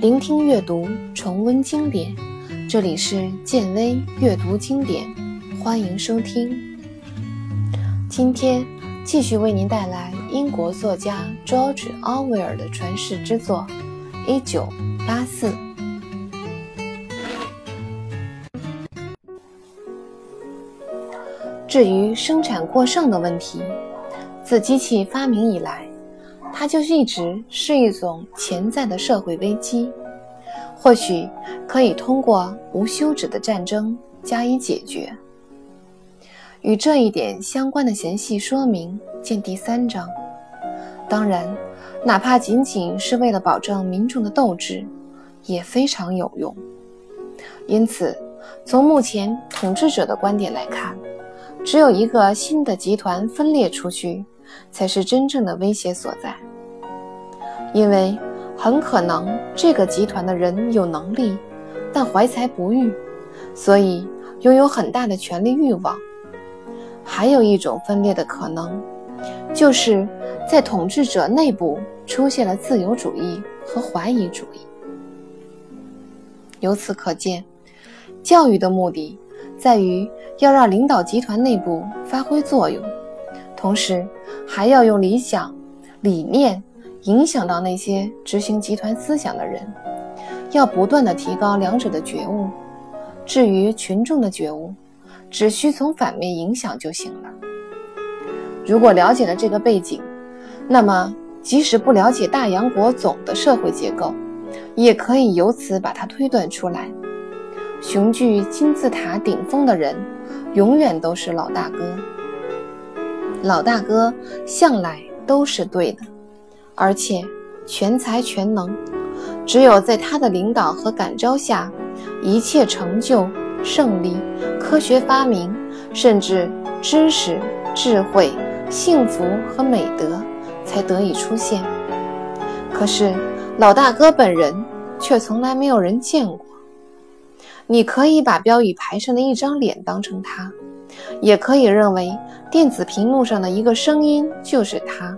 聆听阅读，重温经典。这里是建威阅读经典，欢迎收听。今天继续为您带来英国作家 George Orwell 的传世之作《一九八四》。至于生产过剩的问题，自机器发明以来。它就一直是一种潜在的社会危机，或许可以通过无休止的战争加以解决。与这一点相关的详细说明见第三章。当然，哪怕仅仅是为了保证民众的斗志，也非常有用。因此，从目前统治者的观点来看，只有一个新的集团分裂出去。才是真正的威胁所在，因为很可能这个集团的人有能力，但怀才不遇，所以拥有很大的权力欲望。还有一种分裂的可能，就是在统治者内部出现了自由主义和怀疑主义。由此可见，教育的目的在于要让领导集团内部发挥作用。同时，还要用理想、理念影响到那些执行集团思想的人，要不断的提高两者的觉悟。至于群众的觉悟，只需从反面影响就行了。如果了解了这个背景，那么即使不了解大洋国总的社会结构，也可以由此把它推断出来。雄踞金字塔顶峰的人，永远都是老大哥。老大哥向来都是对的，而且全才全能。只有在他的领导和感召下，一切成就、胜利、科学发明，甚至知识、智慧、幸福和美德才得以出现。可是老大哥本人却从来没有人见过。你可以把标语牌上的一张脸当成他。也可以认为，电子屏幕上的一个声音就是他，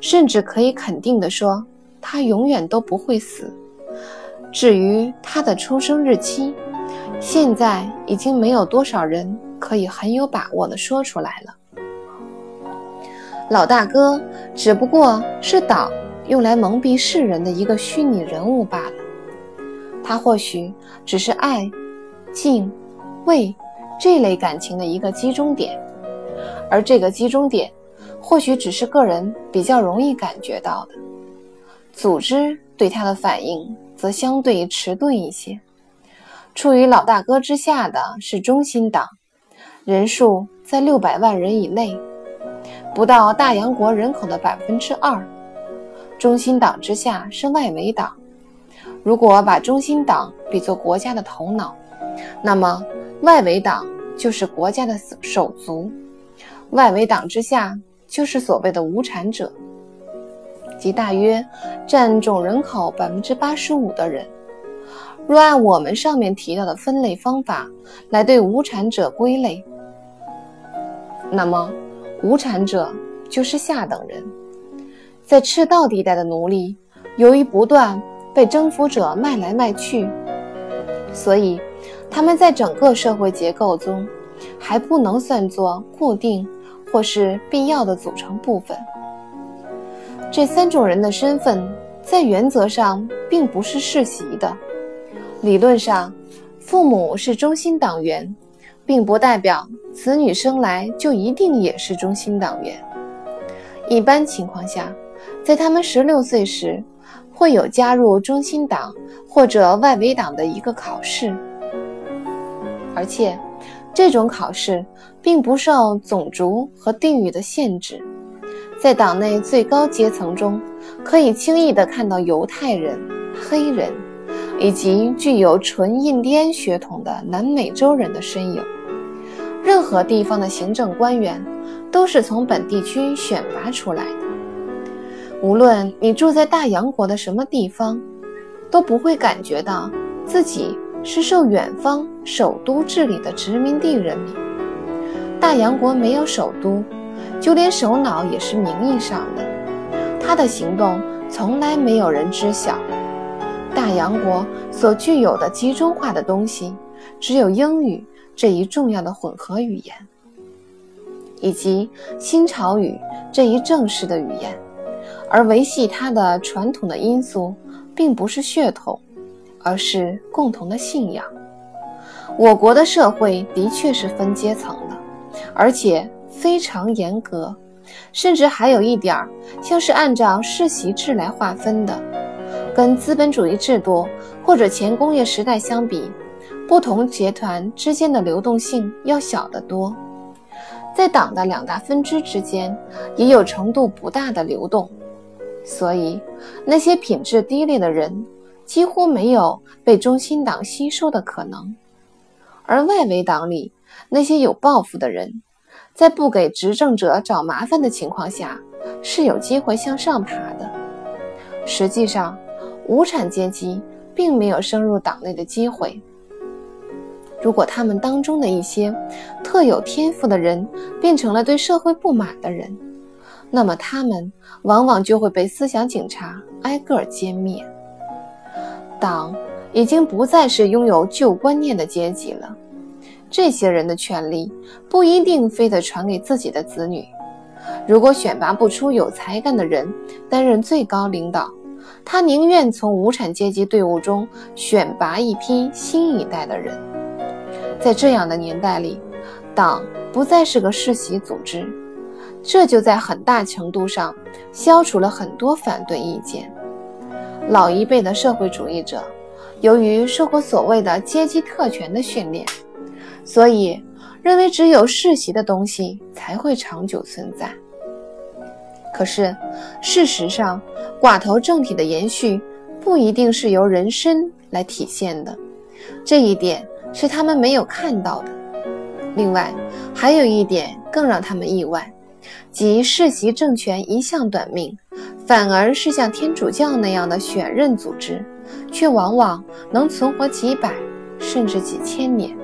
甚至可以肯定地说，他永远都不会死。至于他的出生日期，现在已经没有多少人可以很有把握地说出来了。老大哥只不过是党用来蒙蔽世人的一个虚拟人物罢了。他或许只是爱、敬、畏。这类感情的一个集中点，而这个集中点，或许只是个人比较容易感觉到的，组织对他的反应则相对迟钝一些。处于老大哥之下的是中心党，人数在六百万人以内，不到大洋国人口的百分之二。中心党之下是外围党，如果把中心党比作国家的头脑，那么。外围党就是国家的手足，外围党之下就是所谓的无产者，即大约占总人口百分之八十五的人。若按我们上面提到的分类方法来对无产者归类，那么无产者就是下等人，在赤道地带的奴隶，由于不断被征服者卖来卖去，所以。他们在整个社会结构中还不能算作固定或是必要的组成部分。这三种人的身份在原则上并不是世袭的。理论上，父母是中心党员，并不代表子女生来就一定也是中心党员。一般情况下，在他们十六岁时，会有加入中心党或者外围党的一个考试。而且，这种考试并不受种族和地域的限制，在党内最高阶层中，可以轻易地看到犹太人、黑人，以及具有纯印第安血统的南美洲人的身影。任何地方的行政官员都是从本地区选拔出来的。无论你住在大洋国的什么地方，都不会感觉到自己。是受远方首都治理的殖民地人民。大洋国没有首都，就连首脑也是名义上的，他的行动从来没有人知晓。大洋国所具有的集中化的东西，只有英语这一重要的混合语言，以及新潮语这一正式的语言，而维系它的传统的因素，并不是血统，而是共同的信仰。我国的社会的确是分阶层的，而且非常严格，甚至还有一点像是按照世袭制来划分的。跟资本主义制度或者前工业时代相比，不同集团之间的流动性要小得多。在党的两大分支之间，也有程度不大的流动，所以那些品质低劣的人几乎没有被中心党吸收的可能。而外围党里那些有抱负的人，在不给执政者找麻烦的情况下，是有机会向上爬的。实际上，无产阶级并没有升入党内的机会。如果他们当中的一些特有天赋的人变成了对社会不满的人，那么他们往往就会被思想警察挨个歼灭。党已经不再是拥有旧观念的阶级了。这些人的权利不一定非得传给自己的子女。如果选拔不出有才干的人担任最高领导，他宁愿从无产阶级队伍中选拔一批新一代的人。在这样的年代里，党不再是个世袭组织，这就在很大程度上消除了很多反对意见。老一辈的社会主义者，由于受过所谓的阶级特权的训练，所以认为只有世袭的东西才会长久存在。可是，事实上，寡头政体的延续不一定是由人身来体现的，这一点是他们没有看到的。另外，还有一点更让他们意外，即世袭政权一向短命，反而是像天主教那样的选任组织，却往往能存活几百甚至几千年。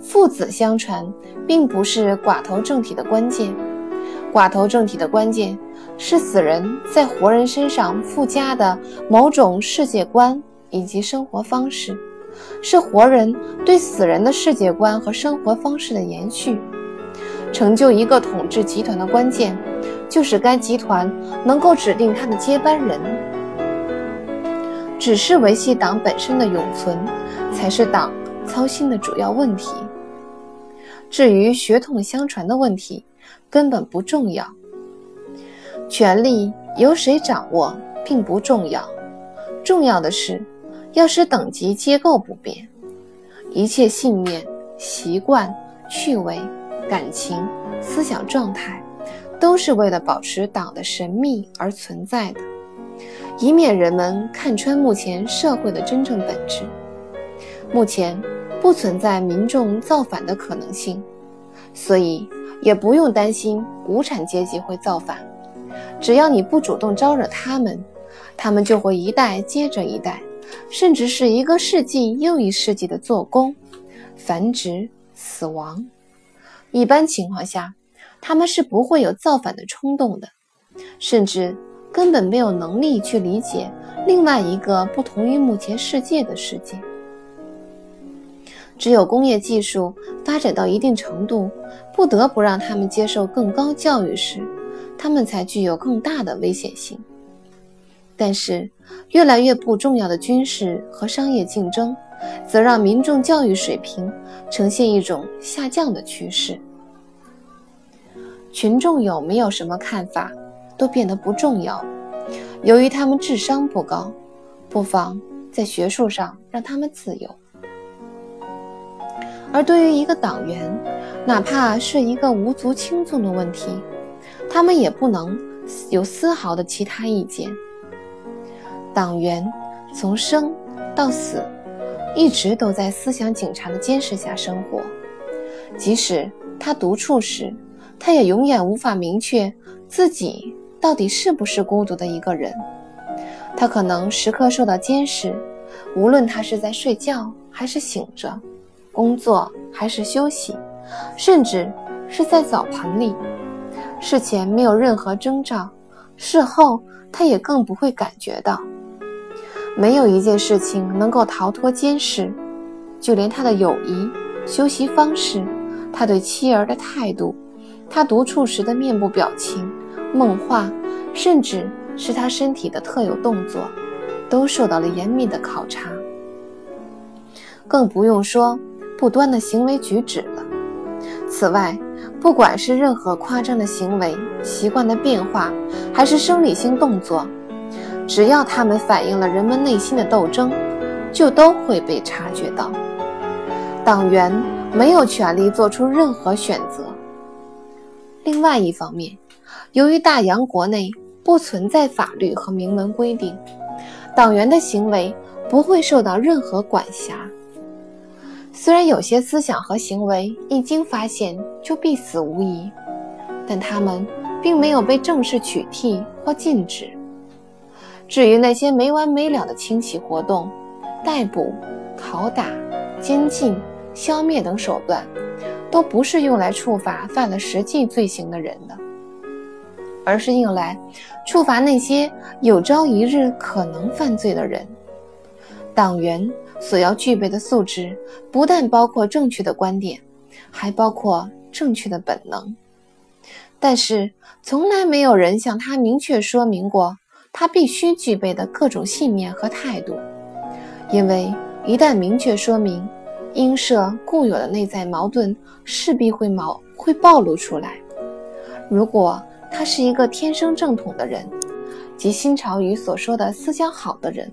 父子相传，并不是寡头政体的关键。寡头政体的关键是死人在活人身上附加的某种世界观以及生活方式，是活人对死人的世界观和生活方式的延续。成就一个统治集团的关键，就是该集团能够指定他的接班人。只是维系党本身的永存，才是党操心的主要问题。至于血统相传的问题，根本不重要，权力由谁掌握并不重要，重要的是要使等级结构不变，一切信念、习惯、趣味、感情、思想状态，都是为了保持党的神秘而存在的，以免人们看穿目前社会的真正本质。目前不存在民众造反的可能性，所以。也不用担心无产阶级会造反，只要你不主动招惹他们，他们就会一代接着一代，甚至是一个世纪又一世纪的做工、繁殖、死亡。一般情况下，他们是不会有造反的冲动的，甚至根本没有能力去理解另外一个不同于目前世界的世界。只有工业技术发展到一定程度，不得不让他们接受更高教育时，他们才具有更大的危险性。但是，越来越不重要的军事和商业竞争，则让民众教育水平呈现一种下降的趋势。群众有没有什么看法，都变得不重要。由于他们智商不高，不妨在学术上让他们自由。而对于一个党员，哪怕是一个无足轻重的问题，他们也不能有丝毫的其他意见。党员从生到死，一直都在思想警察的监视下生活。即使他独处时，他也永远无法明确自己到底是不是孤独的一个人。他可能时刻受到监视，无论他是在睡觉还是醒着。工作还是休息，甚至是在澡盆里，事前没有任何征兆，事后他也更不会感觉到。没有一件事情能够逃脱监视，就连他的友谊、休息方式、他对妻儿的态度、他独处时的面部表情、梦话，甚至是他身体的特有动作，都受到了严密的考察。更不用说不端的行为举止了。此外，不管是任何夸张的行为、习惯的变化，还是生理性动作，只要他们反映了人们内心的斗争，就都会被察觉到。党员没有权利做出任何选择。另外一方面，由于大洋国内不存在法律和明文规定，党员的行为不会受到任何管辖。虽然有些思想和行为一经发现就必死无疑，但他们并没有被正式取缔或禁止。至于那些没完没了的清洗活动、逮捕、拷打、监禁、消灭等手段，都不是用来处罚犯了实际罪行的人的，而是用来处罚那些有朝一日可能犯罪的人。党员。所要具备的素质，不但包括正确的观点，还包括正确的本能。但是，从来没有人向他明确说明过他必须具备的各种信念和态度，因为一旦明确说明，应社固有的内在矛盾势必会矛会暴露出来。如果他是一个天生正统的人，即新潮语所说的思想好的人，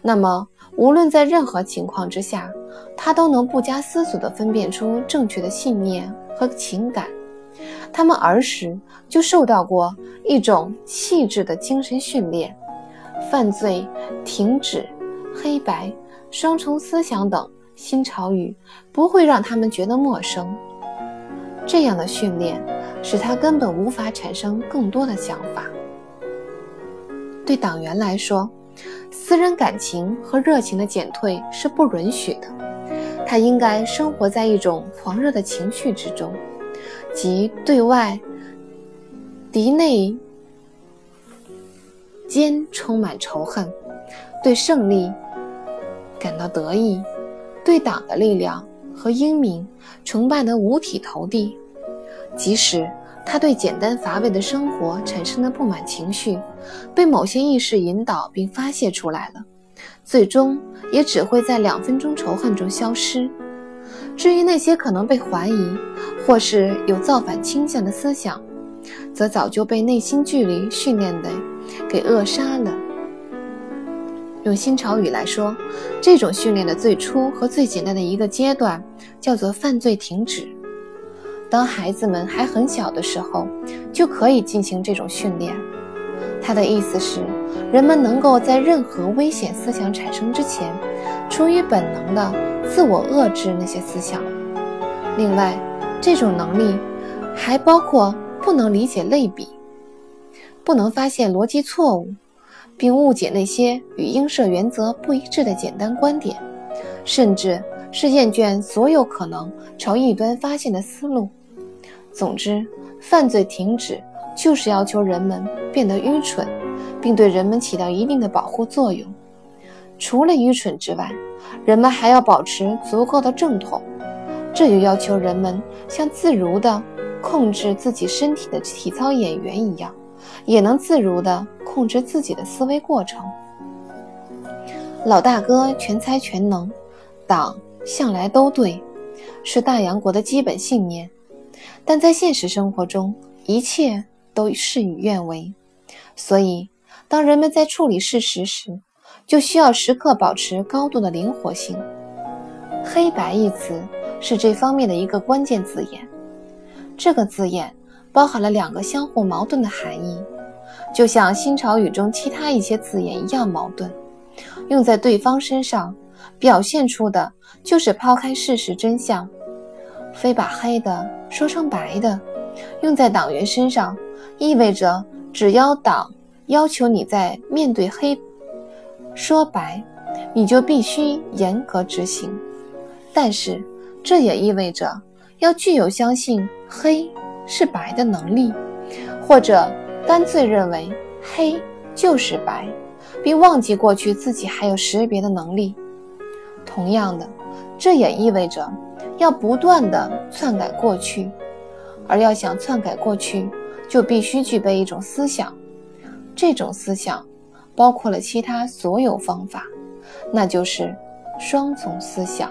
那么。无论在任何情况之下，他都能不加思索地分辨出正确的信念和情感。他们儿时就受到过一种气质的精神训练，犯罪、停止、黑白、双重思想等新潮语不会让他们觉得陌生。这样的训练使他根本无法产生更多的想法。对党员来说，私人感情和热情的减退是不允许的，他应该生活在一种狂热的情绪之中，即对外敌内间充满仇恨，对胜利感到得意，对党的力量和英明崇拜得五体投地，即使。他对简单乏味的生活产生的不满情绪，被某些意识引导并发泄出来了，最终也只会在两分钟仇恨中消失。至于那些可能被怀疑或是有造反倾向的思想，则早就被内心距离训练的给扼杀了。用新潮语来说，这种训练的最初和最简单的一个阶段，叫做犯罪停止。当孩子们还很小的时候，就可以进行这种训练。他的意思是，人们能够在任何危险思想产生之前，出于本能的自我遏制那些思想。另外，这种能力还包括不能理解类比，不能发现逻辑错误，并误解那些与应设原则不一致的简单观点，甚至是厌倦所有可能朝异端发现的思路。总之，犯罪停止就是要求人们变得愚蠢，并对人们起到一定的保护作用。除了愚蠢之外，人们还要保持足够的正统，这就要求人们像自如地控制自己身体的体操演员一样，也能自如地控制自己的思维过程。老大哥全才全能，党向来都对，是大洋国的基本信念。但在现实生活中，一切都事与愿违，所以当人们在处理事实时，就需要时刻保持高度的灵活性。黑白一词是这方面的一个关键字眼，这个字眼包含了两个相互矛盾的含义，就像新潮语中其他一些字眼一样矛盾。用在对方身上，表现出的就是抛开事实真相。非把黑的说成白的，用在党员身上，意味着只要党要求你在面对黑说白，你就必须严格执行。但是这也意味着要具有相信黑是白的能力，或者干脆认为黑就是白，并忘记过去自己还有识别的能力。同样的，这也意味着要不断的篡改过去，而要想篡改过去，就必须具备一种思想。这种思想包括了其他所有方法，那就是双重思想。